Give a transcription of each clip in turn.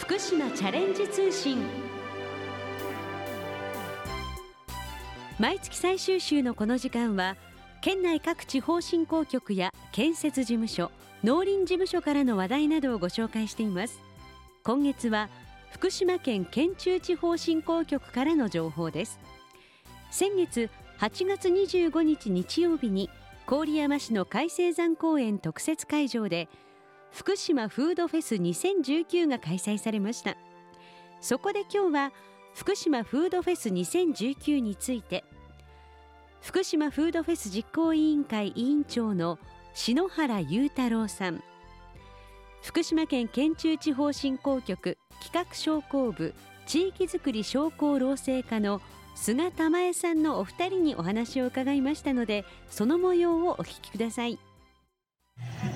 福島チャレンジ通信。毎月最終週のこの時間は県内各地方振興局や建設事務所農林事務所からの話題などをご紹介しています。今月は福島県県中地方振興局からの情報です。先月8月25日日曜日に郡山市の海星山公園特設会場で福島フードフェス2019が開催されました。そこで今日は福島フードフェス2019について福島フードフェス実行委員会委員長の篠原裕太郎さん福島県県中地方振興局企画商工部地域づくり商工労政課の菅玉江さんのお二人にお話を伺いましたのでその模様をお聞きください。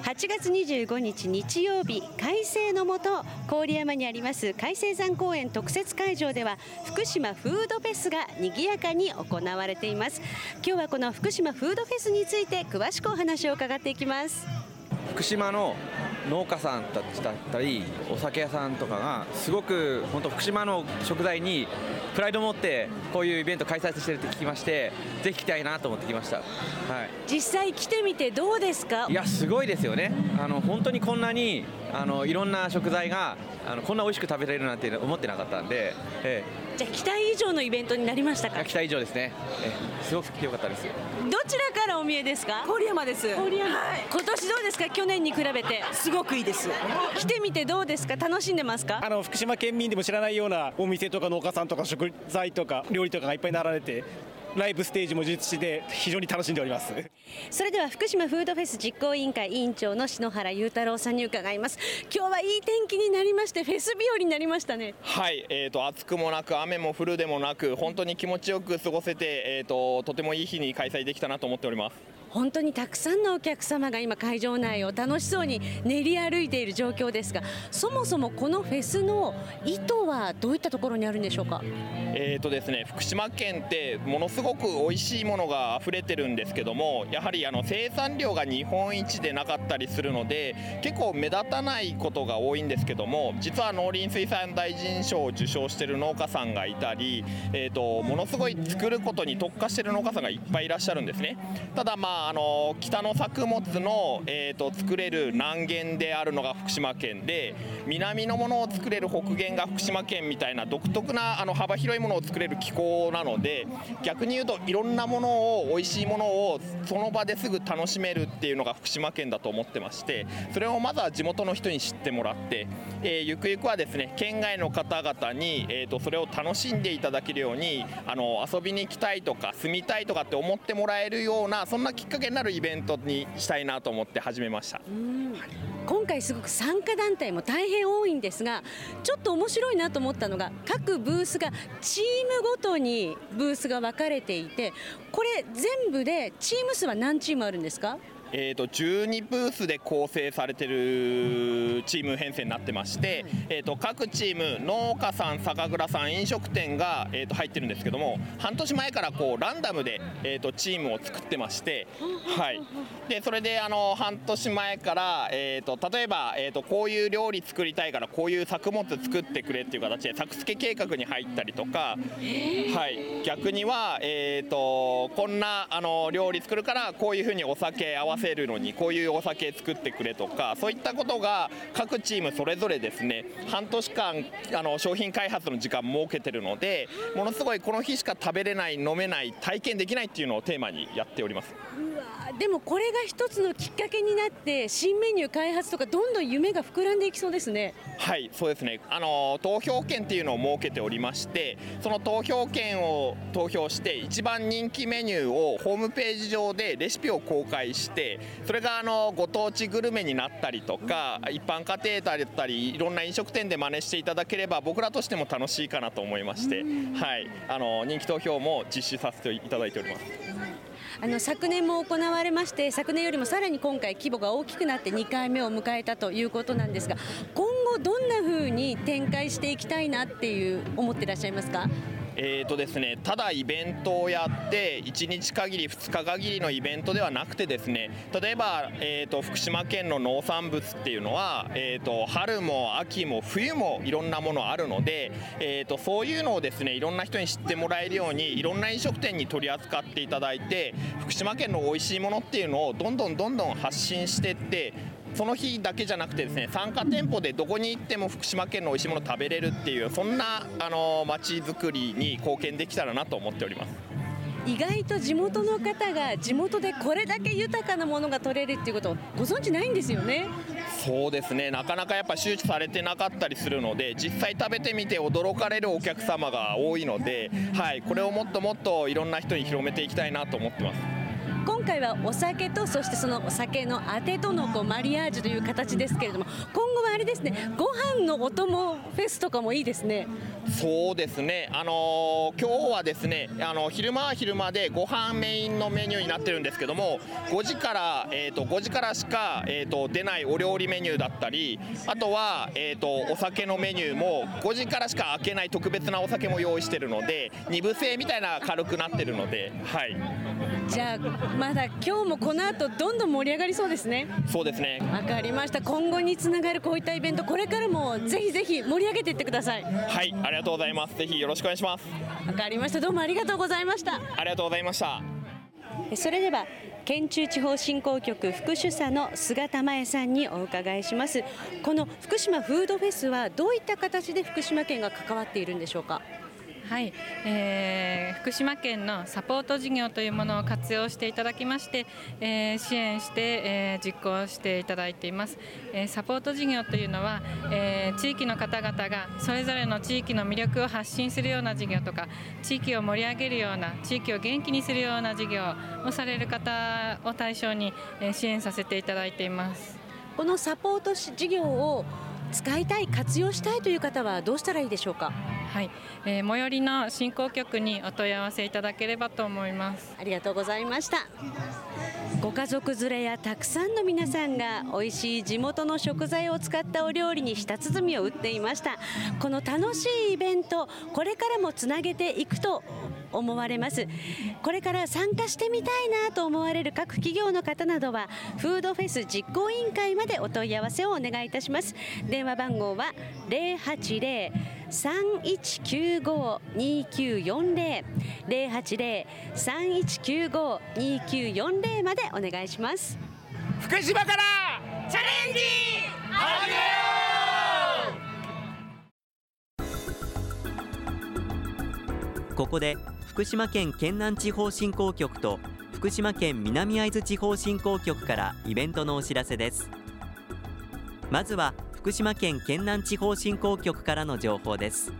8月25日日曜日快晴のもと郡山にあります海星山公園特設会場では福島フードフェスが賑やかに行われています。今日はこの福島フードフェスについて詳しくお話を伺っていきます。福島の農家さんたちだったりお酒屋さんとかがすごく本当福島の食材にプライドを持ってこういうイベント開催してるって聞きましてぜひ来たいなと思ってきました、はい、実際来てみてどうですか？いやすごいですよね。あの本当にこんなにあのいろんな食材があのこんな美味しく食べられるなんて思ってなかったんで、ええ、じゃあ期待以上のイベントになりましたか？期待以上ですね、ええ、すごく来てよかったです。どちらからお見えですか？郡山です。郡山、はい、今年どうですか？去年に比べて。すごくいいです。来てみてどうですか？楽しんでますか？あの福島県民でも知らないようなお店とか農家さんとか食材とか料理とかがいっぱい並んでてライブステージも充実して非常に楽しんでおります。それでは福島フードフェス実行委員会委員長の篠原裕太郎さんに伺います。今日はいい天気になりましてフェス日和になりましたね。はいえーと、暑くもなく雨も降るでもなく本当に気持ちよく過ごせて、えーととてもいい日に開催できたなと思っております本当にたくさんのお客様が今会場内を楽しそうに練り歩いている状況ですがそもそもこのフェスの意図はどういったところにあるんでしょうか？えーとですね、福島県ってものすごく美味しいものが溢れてるんですけどもやはりあの生産量が日本一でなかったりするので結構目立たないことが多いんですけども実は農林水産大臣賞を受賞している農家さんがいたり、えーと、ものすごい作ることに特化している農家さんがいっぱいいらっしゃるんですね。ただまああの北の作物の、えーと、作れる南限であるのが福島県で南のものを作れる北限が福島県みたいな独特なあの幅広いものを作れる気候なので逆に言うといろんなものを美味しいものをその場ですぐ楽しめるっていうのが福島県だと思ってましてそれをまずは地元の人に知ってもらって、えー、ゆくゆくはですね県外の方々に、えーと、それを楽しんでいただけるようにあの遊びに行きたいとか住みたいとかって思ってもらえるようなそんなきっかけになるイベントにしたいなと思って始めました。今回すごく参加団体も大変多いんですがちょっと面白いなと思ったのが各ブースがチームごとにブースが分かれていてこれ全部でチーム数は何チームあるんですか？えーと、12ブースで構成されてるチーム編成になってまして、えーと、各チーム農家さん酒蔵さん飲食店が、えーと、入ってるんですけども半年前からこうランダムで、えー、とチームを作ってまして、はい、でそれであの半年前から、えー、と例えば、えー、とこういう料理作りたいからこういう作物作ってくれっていう形で作付け計画に入ったりとか、はい、逆には、えー、とこんなあの料理作るからこういうふうにお酒合わせせるのにこういうお酒作ってくれとかそういったことが各チームそれぞれですね半年間あの商品開発の時間設けてるのでものすごいこの日しか食べれない飲めない体験できないっていうのをテーマにやっております。でもこれが一つのきっかけになって新メニュー開発とかどんどん夢が膨らんでいきそうですねはいそうですねあの投票権っていうのを設けておりましてその投票権を投票して一番人気メニューをホームページ上でレシピを公開してそれがあのご当地グルメになったりとか一般家庭だったりいろんな飲食店で真似していただければ僕らとしても楽しいかなと思いまして、はい、あの人気投票も実施させていただいております。あの昨年も行われまして昨年よりもさらに今回規模が大きくなって2回目を迎えたということなんですが今後どんなふうに展開していきたいなっていう思ってらっしゃいますか？えーとですね、ただイベントをやって1日限り2日限りのイベントではなくてですね例えば、えーと、福島県の農産物っていうのは、えーと、春も秋も冬もいろんなものあるので、えーと、そういうのをですねいろんな人に知ってもらえるようにいろんな飲食店に取り扱っていただいて福島県の美味しいものっていうのをどんどんどんどん発信していってその日だけじゃなくてですね参加店舗でどこに行っても福島県の美味しいもの食べれるっていうそんなあの街づくりに貢献できたらなと思っております。意外と地元の方が地元でこれだけ豊かなものが取れるっていうことをご存知ないんですよね？そうですね。なかなかやっぱ周知されてなかったりするので実際食べてみて驚かれるお客様が多いので、はい、これをもっともっといろんな人に広めていきたいなと思ってます。今回はお酒とそしてそのお酒のあてとのこうマリアージュという形ですけれどもあれですね。ご飯のお供フェスとかもいいですね。そうですね。あのー、今日はですねあの昼間は昼間でご飯メインのメニューになってるんですけども5時から、えーと、5時からしか、えーと、出ないお料理メニューだったりあとは、えーと、お酒のメニューも5時からしか開けない特別なお酒も用意してるので2部制みたいな軽くなってるのではい。じゃあまだ今日もこの後どんどん盛り上がりそうですね。そうですね。わかりました。今後につながるこういったイベントこれからもぜひぜひ盛り上げていってください。はいありがとうございます。ぜひよろしくお願いします。わかりました。どうもありがとうございました。ありがとうございました。それでは県中地方振興局副主査の菅田真恵さんにお伺いします。この福島フードフェスはどういった形で福島県が関わっているんでしょうか？はい、えー、福島県のサポート事業というものを活用していただきまして、えー、支援して、えー、実行していただいています、え、サポート事業というのは、え、地域の方々がそれぞれの地域の魅力を発信するような事業とか地域を盛り上げるような地域を元気にするような事業をされる方を対象に、え、支援させていただいています。このサポート事業を使いたい活用したいという方はどうしたらいいでしょうか？はい、えー、最寄りの振興局にお問い合わせいただければと思います。ありがとうございました。ご家族連れやたくさんの皆さんが美味しい地元の食材を使ったお料理に舌鼓を打っていました。この楽しいイベントこれからもつなげていくと思われます。これから参加してみたいなと思われる各企業の方などはフードフェス実行委員会までお問い合わせをお願いいたします。電話番号は080 3195-2940 080-3195-2940までお願いします。福島からチャレンジ!始めようここで福島県県南地方振興局と福島県南会津地方振興局からイベントのお知らせです。まずは福島県県南地方振興局からの情報です。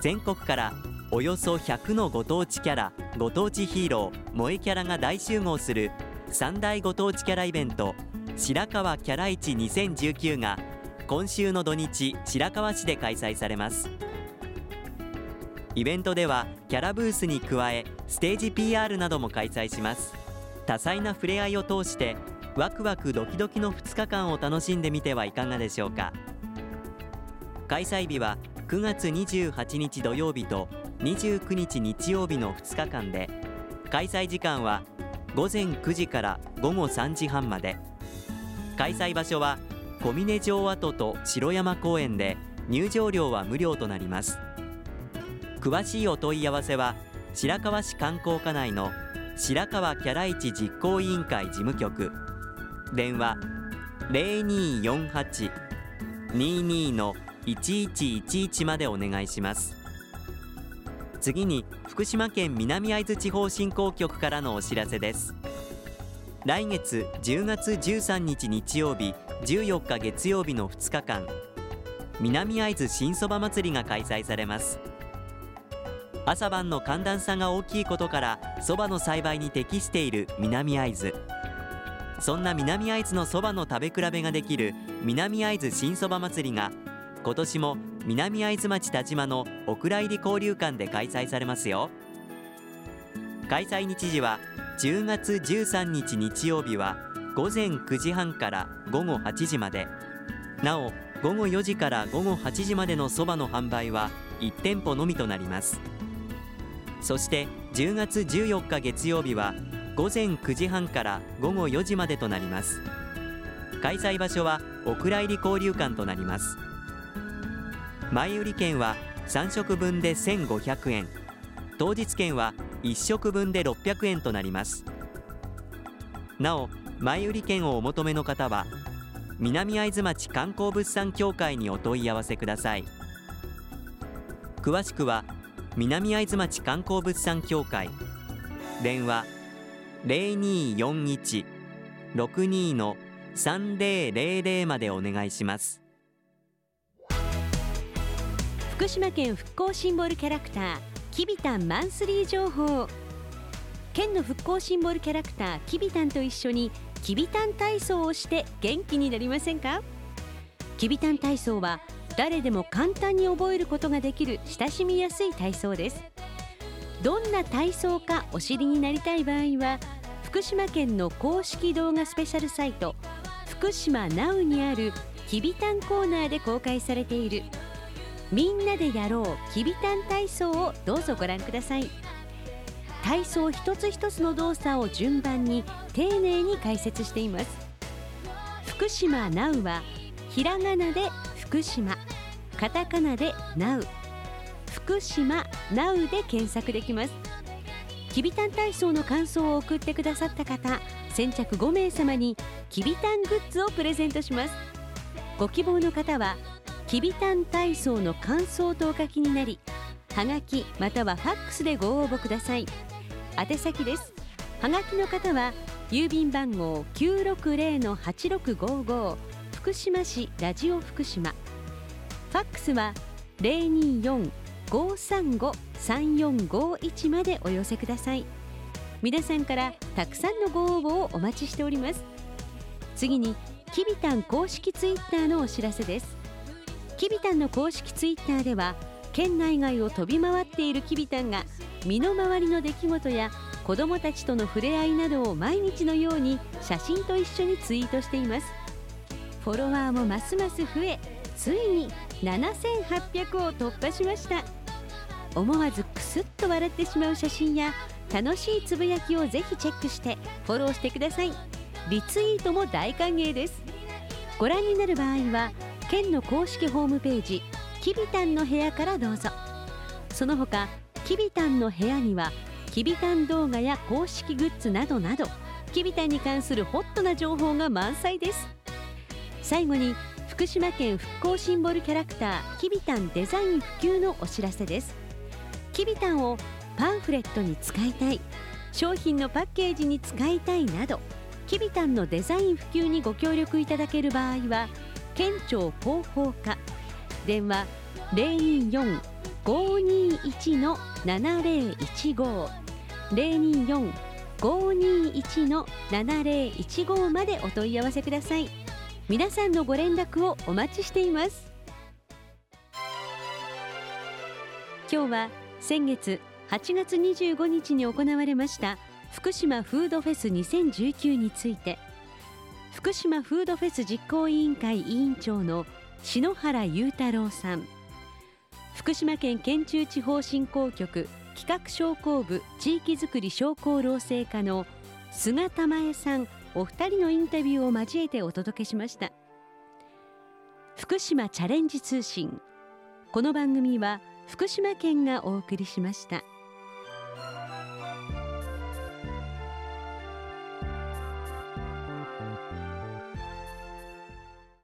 全国からおよそ100のご当地キャラご当地ヒーロー萌えキャラが大集合する三大ご当地キャライベント白川キャラ市2019が今週の土日白河市で開催されます。イベントではキャラブースに加えステージ PR なども開催します。多彩な触れ合いを通してワクワクドキドキの2日間を楽しんでみてはいかがでしょうか。開催日は9月28日土曜日と29日日曜日の2日間で開催時間は午前9時から午後3時半まで。開催場所は小峰城跡と城山公園で入場料は無料となります。詳しいお問い合わせは白河市観光課内の白河キャラ市実行委員会事務局。電話0248-22の1111までお願いします。次に福島県南会津地方振興局からのお知らせです。来月10月13日日曜日14日月曜日の2日間南会津新そば祭りが開催されます。朝晩の寒暖差が大きいことからそばの栽培に適している南会津。そんな南会津のそばの食べ比べができる南会津新そば祭りが今年も南会津町田島のお蔵入り交流館で開催されますよ。開催日時は10月13日日曜日は午前9時半から午後8時まで。なお午後4時から午後8時までのそばの販売は1店舗のみとなります。そして10月14日月曜日は午前9時半から午後4時までとなります。開催場所はお蔵入り交流館となります。前売り券は3食分で1500円。当日券は1食分で600円となります。なお前売り券をお求めの方は南会津町観光物産協会にお問い合わせください。詳しくは南会津町観光物産協会。電話0241-62の3000までお願いします。福島県復興シンボルキャラクターきびたんマンスリー情報。県の復興シンボルキャラクターきびたんと一緒にきびたん体操をして元気になりませんか？きびたん体操は誰でも簡単に覚えることができる親しみやすい体操です。どんな体操かお知りになりたい場合は福島県の公式動画スペシャルサイト福島 NOW にあるきびたんコーナーで公開されている。みんなでやろうきびたん体操をどうぞご覧ください。体操一つ一つの動作を順番に丁寧に解説しています。福島 NOW はひらがなで福島。カタカナで NOW 福島 NOW で検索できます。きびたん体操の感想を送ってくださった方先着5名様にきびたんグッズをプレゼントします。ご希望の方はきびたん体操の感想とお書きになりはがきまたはファックスでご応募ください。宛先です。はがきの方は郵便番号960-8655福島市ラジオ福島。ファックスは024-535-3451までお寄せください。皆さんからたくさんのご応募をお待ちしております。次にきびたん公式ツイッターのお知らせです。きびたんの公式ツイッターでは県内外を飛び回っているきびたんが身の回りの出来事や子どもたちとの触れ合いなどを毎日のように写真と一緒にツイートしています。フォロワーもますます増えついに7800を突破しました。思わずクスッと笑ってしまう写真や楽しいつぶやきをぜひチェックしてフォローしてください。リツイートも大歓迎です。ご覧になる場合は県の公式ホームページきびたんの部屋からどうぞ。その他きびたんの部屋にはきびたん動画や公式グッズなどなどきびたんに関するホットな情報が満載です。最後に福島県復興シンボルキャラクターきびたんデザイン普及のお知らせです。きびたんをパンフレットに使いたい商品のパッケージに使いたいなどきびたんのデザイン普及にご協力いただける場合は県庁広報課電話024-521の7015 024-521の7015までお問い合わせください。皆さんのご連絡をお待ちしています。今日は先月8月25日に行われました福島フードフェス2019について福島フードフェス実行委員会委員長の篠原裕太郎さん福島県県中地方振興局企画商工部地域づくり商工労政課の菅玉江さんお二人のインタビューを交えてお届けしました福島チャレンジ通信この番組は福島県がお送りしました。